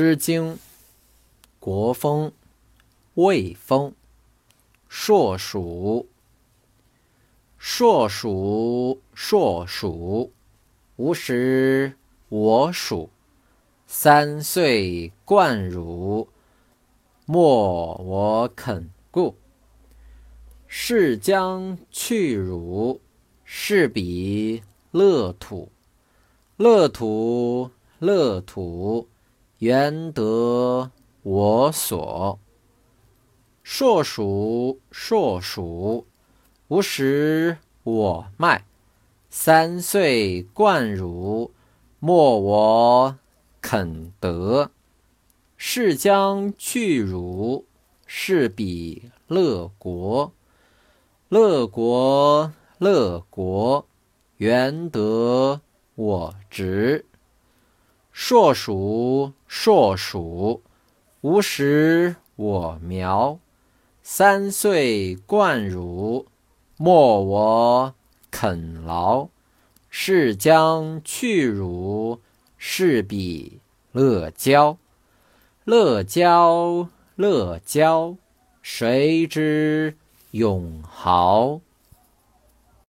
诗经·国风·魏风·硕鼠。硕鼠，硕鼠，吾使我黍。三岁贯汝，莫我肯顾。是将去汝，是彼乐土。乐土，乐土。原得我所，硕鼠，硕鼠，无食我麦。三岁贯汝，莫我肯得。是将去汝，是彼乐国。乐国，乐国，原得我直。硕鼠，硕鼠，无食我苗。三岁贯汝，莫我肯劳。是将去汝，是彼乐交。乐交，乐交，谁知永豪？